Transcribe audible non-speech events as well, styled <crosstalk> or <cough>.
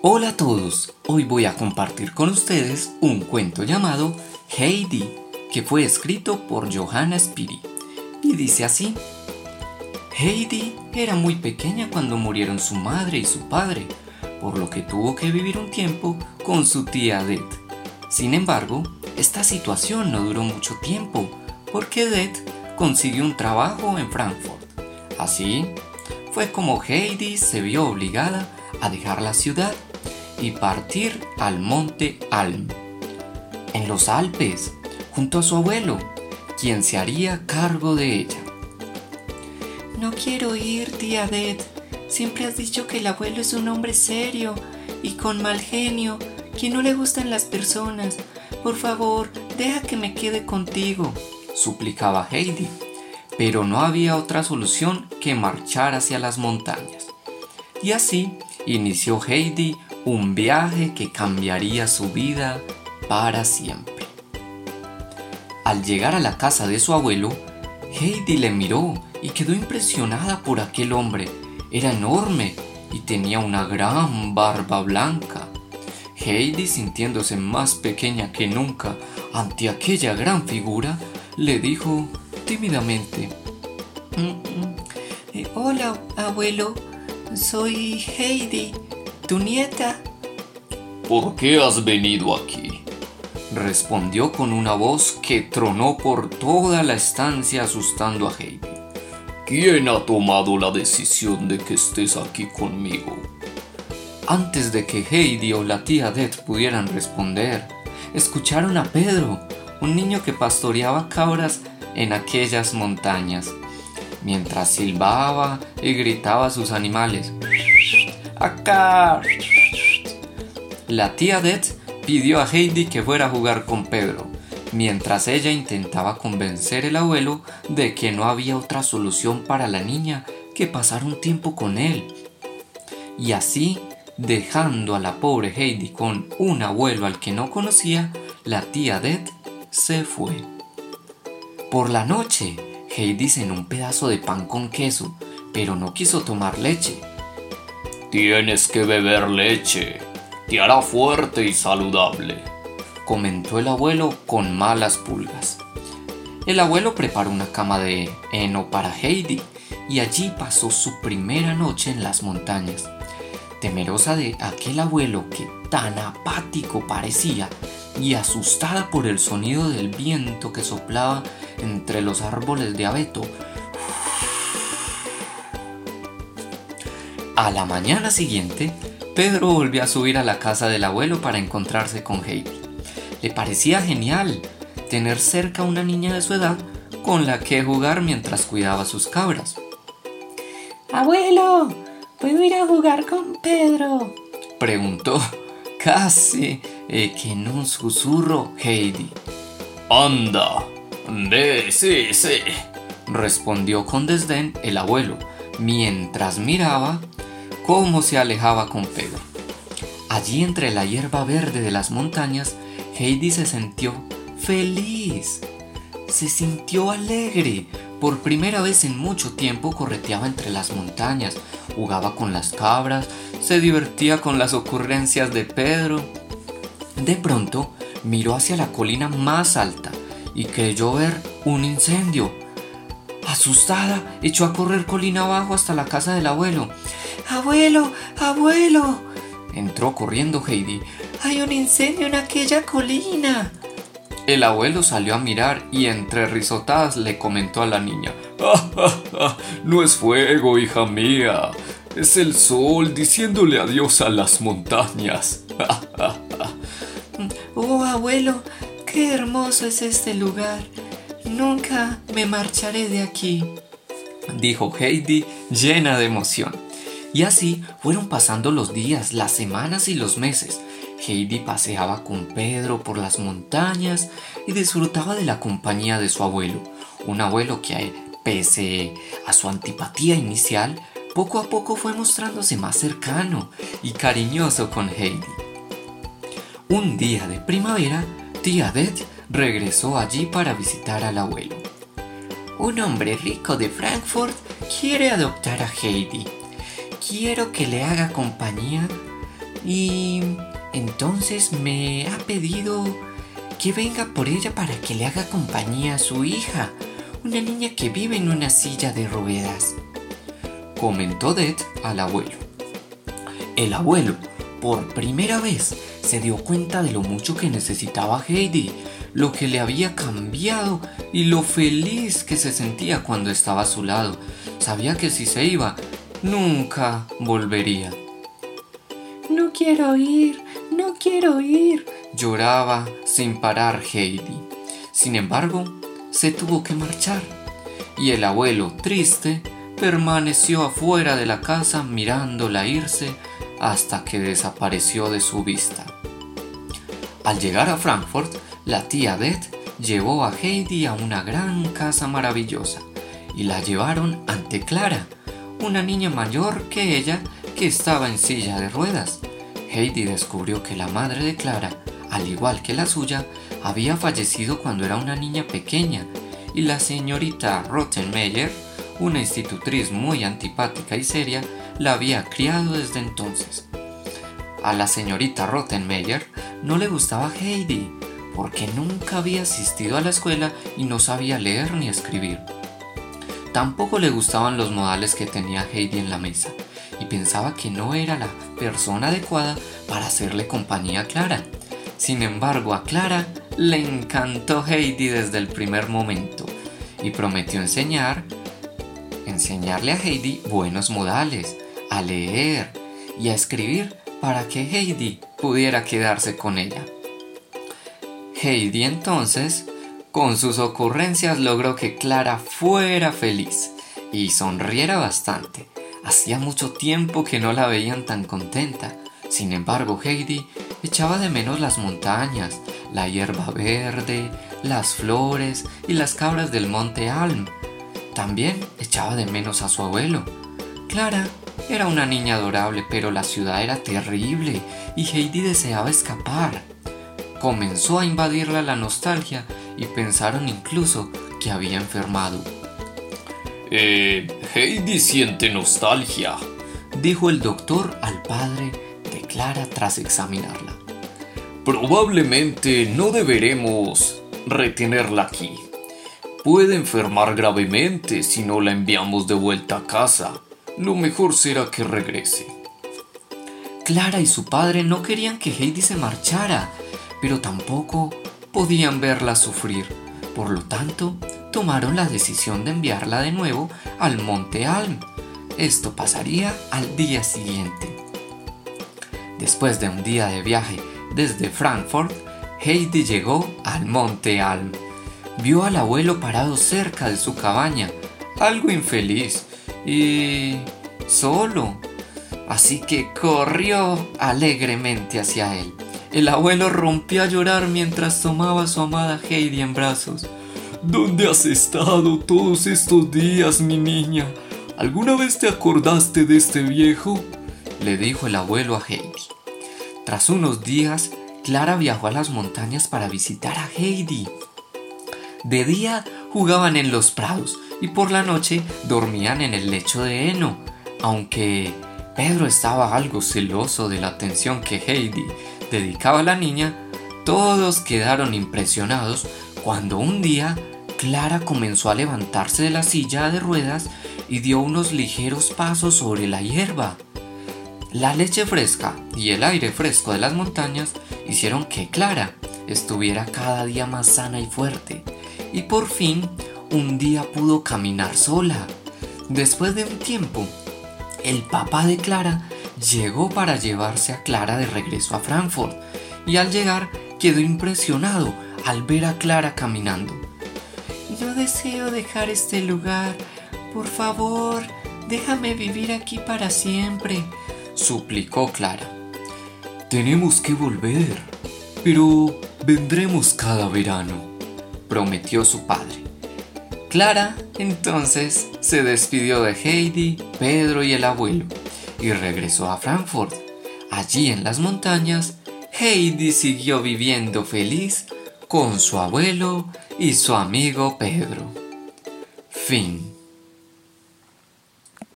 Hola a todos, hoy voy a compartir con ustedes un cuento llamado Heidi, que fue escrito por Johanna Spiri. Y dice así, Heidi era muy pequeña cuando murieron su madre y su padre, por lo que tuvo que vivir un tiempo con su tía Det. Sin embargo, esta situación no duró mucho tiempo, porque Det consiguió un trabajo en Frankfurt. Así, fue como Heidi se vio obligada a dejar la ciudad y partir al monte Alm, en los Alpes, junto a su abuelo, quien se haría cargo de ella. No quiero ir, tía Det. Siempre has dicho que el abuelo es un hombre serio y con mal genio, que no le gustan las personas. Por favor, deja que me quede contigo, suplicaba Heidi. Pero no había otra solución que marchar hacia las montañas. Y así inició Heidi un viaje que cambiaría su vida para siempre. Al llegar a la casa de su abuelo, Heidi le miró y quedó impresionada por aquel hombre. Era enorme y tenía una gran barba blanca. Heidi, sintiéndose más pequeña que nunca ante aquella gran figura, le dijo tímidamente, mm, mm, eh, Hola, abuelo, soy Heidi tu nieta. ¿Por qué has venido aquí? respondió con una voz que tronó por toda la estancia asustando a Heidi. ¿Quién ha tomado la decisión de que estés aquí conmigo? Antes de que Heidi o la tía Det pudieran responder, escucharon a Pedro, un niño que pastoreaba cabras en aquellas montañas, mientras silbaba y gritaba a sus animales. ¡Acá! La tía Det pidió a Heidi que fuera a jugar con Pedro, mientras ella intentaba convencer al abuelo de que no había otra solución para la niña que pasar un tiempo con él. Y así, dejando a la pobre Heidi con un abuelo al que no conocía, la tía Det se fue. Por la noche, Heidi cenó un pedazo de pan con queso, pero no quiso tomar leche Tienes que beber leche. Te hará fuerte y saludable, comentó el abuelo con malas pulgas. El abuelo preparó una cama de heno para Heidi y allí pasó su primera noche en las montañas. Temerosa de aquel abuelo que tan apático parecía y asustada por el sonido del viento que soplaba entre los árboles de abeto, A la mañana siguiente, Pedro volvió a subir a la casa del abuelo para encontrarse con Heidi. Le parecía genial tener cerca a una niña de su edad con la que jugar mientras cuidaba sus cabras. Abuelo, ¿puedo ir a jugar con Pedro? Preguntó <laughs> casi eh, que en un susurro Heidi. Anda, de sí, sí, respondió con desdén el abuelo, mientras miraba cómo se alejaba con Pedro. Allí entre la hierba verde de las montañas, Heidi se sintió feliz. Se sintió alegre. Por primera vez en mucho tiempo correteaba entre las montañas, jugaba con las cabras, se divertía con las ocurrencias de Pedro. De pronto miró hacia la colina más alta y creyó ver un incendio. Asustada, echó a correr colina abajo hasta la casa del abuelo. Abuelo, abuelo. Entró corriendo Heidi. Hay un incendio en aquella colina. El abuelo salió a mirar y entre risotadas le comentó a la niña. <laughs> no es fuego, hija mía. Es el sol diciéndole adiós a las montañas. <laughs> oh, abuelo, qué hermoso es este lugar. Nunca me marcharé de aquí, dijo Heidi llena de emoción. Y así fueron pasando los días, las semanas y los meses. Heidi paseaba con Pedro por las montañas y disfrutaba de la compañía de su abuelo, un abuelo que, pese a su antipatía inicial, poco a poco fue mostrándose más cercano y cariñoso con Heidi. Un día de primavera, tía Det regresó allí para visitar al abuelo. Un hombre rico de Frankfurt quiere adoptar a Heidi quiero que le haga compañía y entonces me ha pedido que venga por ella para que le haga compañía a su hija, una niña que vive en una silla de ruedas. Comentó Det al abuelo. El abuelo, por primera vez, se dio cuenta de lo mucho que necesitaba Heidi, lo que le había cambiado y lo feliz que se sentía cuando estaba a su lado. Sabía que si se iba, nunca volvería. No quiero ir, no quiero ir, lloraba sin parar Heidi. Sin embargo, se tuvo que marchar y el abuelo, triste, permaneció afuera de la casa mirándola irse hasta que desapareció de su vista. Al llegar a Frankfurt, la tía Det llevó a Heidi a una gran casa maravillosa y la llevaron ante Clara, una niña mayor que ella que estaba en silla de ruedas. Heidi descubrió que la madre de Clara, al igual que la suya, había fallecido cuando era una niña pequeña y la señorita Rottenmeier, una institutriz muy antipática y seria, la había criado desde entonces. A la señorita Rottenmeier no le gustaba Heidi, porque nunca había asistido a la escuela y no sabía leer ni escribir. Tampoco le gustaban los modales que tenía Heidi en la mesa, y pensaba que no era la persona adecuada para hacerle compañía a Clara. Sin embargo, a Clara le encantó Heidi desde el primer momento y prometió enseñar, enseñarle a Heidi buenos modales, a leer y a escribir para que Heidi pudiera quedarse con ella. Heidi entonces, con sus ocurrencias, logró que Clara fuera feliz y sonriera bastante. Hacía mucho tiempo que no la veían tan contenta. Sin embargo, Heidi echaba de menos las montañas, la hierba verde, las flores y las cabras del monte Alm. También echaba de menos a su abuelo. Clara era una niña adorable, pero la ciudad era terrible y Heidi deseaba escapar. Comenzó a invadirla la nostalgia y pensaron incluso que había enfermado. Eh, Heidi siente nostalgia, dijo el doctor al padre de Clara tras examinarla. Probablemente no deberemos retenerla aquí. Puede enfermar gravemente si no la enviamos de vuelta a casa. Lo mejor será que regrese. Clara y su padre no querían que Heidi se marchara, pero tampoco podían verla sufrir. Por lo tanto, tomaron la decisión de enviarla de nuevo al Monte Alm. Esto pasaría al día siguiente. Después de un día de viaje desde Frankfurt, Heidi llegó al Monte Alm. Vio al abuelo parado cerca de su cabaña, algo infeliz y solo. Así que corrió alegremente hacia él. El abuelo rompió a llorar mientras tomaba a su amada Heidi en brazos. ¿Dónde has estado todos estos días, mi niña? ¿Alguna vez te acordaste de este viejo? le dijo el abuelo a Heidi. Tras unos días, Clara viajó a las montañas para visitar a Heidi. De día jugaban en los prados y por la noche dormían en el lecho de heno, aunque Pedro estaba algo celoso de la atención que Heidi dedicaba a la niña, todos quedaron impresionados cuando un día Clara comenzó a levantarse de la silla de ruedas y dio unos ligeros pasos sobre la hierba. La leche fresca y el aire fresco de las montañas hicieron que Clara estuviera cada día más sana y fuerte, y por fin un día pudo caminar sola. Después de un tiempo, el papá de Clara llegó para llevarse a Clara de regreso a Frankfurt, y al llegar quedó impresionado al ver a Clara caminando. Yo deseo dejar este lugar. Por favor, déjame vivir aquí para siempre suplicó Clara. Tenemos que volver, pero vendremos cada verano, prometió su padre. Clara entonces se despidió de Heidi, Pedro y el abuelo y regresó a Frankfurt. Allí en las montañas, Heidi siguió viviendo feliz con su abuelo y su amigo Pedro. Fin.